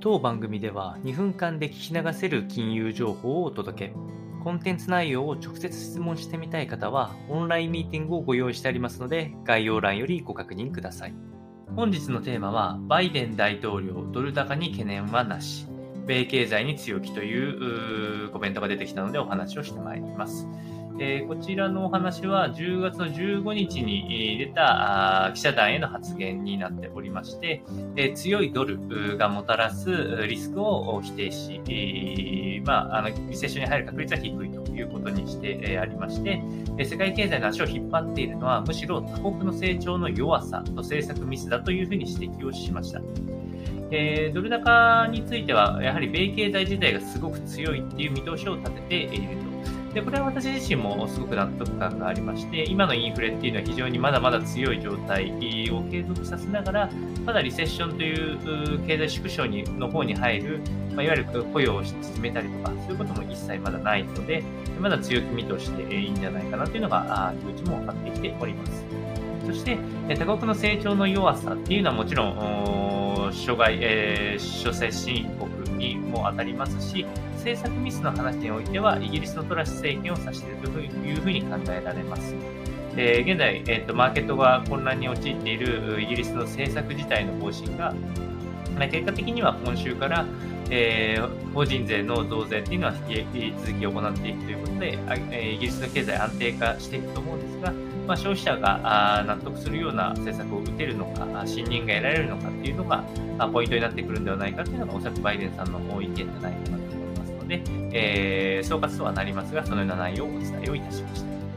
当番組では2分間で聞き流せる金融情報をお届け。コンテンツ内容を直接質問してみたい方は、オンラインミーティングをご用意してありますので、概要欄よりご確認ください。本日のテーマは、バイデン大統領、ドル高に懸念はなし。米経済に強気というコメントが出てきたのでお話をしてまいります。えー、こちらのお話は10月の15日に出た記者団への発言になっておりまして、え、強いドルがもたらすリスクを否定し、えー、まあ、あのリセッションに入る確率は低いということにしてえありまして、え世界経済の足を引っ張っているのはむしろ他国の成長の弱さと政策ミスだというふうに指摘をしました。えー、ドル高については、やはり米経済自体がすごく強いっていう見通しを立てていると。で、これは私自身もすごく納得感がありまして、今のインフレっていうのは非常にまだまだ強い状態を継続させながら、まだリセッションという経済縮小にの方に入る、まあ、いわゆる雇用を進めたりとか、そういうことも一切まだないので、まだ強気見通しでいいんじゃないかなというのが、気持ちも分かってきております。そして、他国の成長の弱さっていうのはもちろん、諸外、えー、諸先進国にも当たりますし、政策ミスの話においては、イギリスのトラス政権を指しているというふうに考えられます。えー、現在、えーと、マーケットが混乱に陥っているイギリスの政策自体の方針が、まあ、結果的には今週から、えー、法人税の増税っていうのは引き続き行っていくということで、えイギリスの経済安定化していくと思うんですが、まあ、消費者が納得するような政策を打てるのか、信任が得られるのかっていうのがポイントになってくるんではないかというのが、おそらくバイデンさんの意見じゃないかなと思いますので、えー、総括とはなりますが、そのような内容をお伝えをいたしました。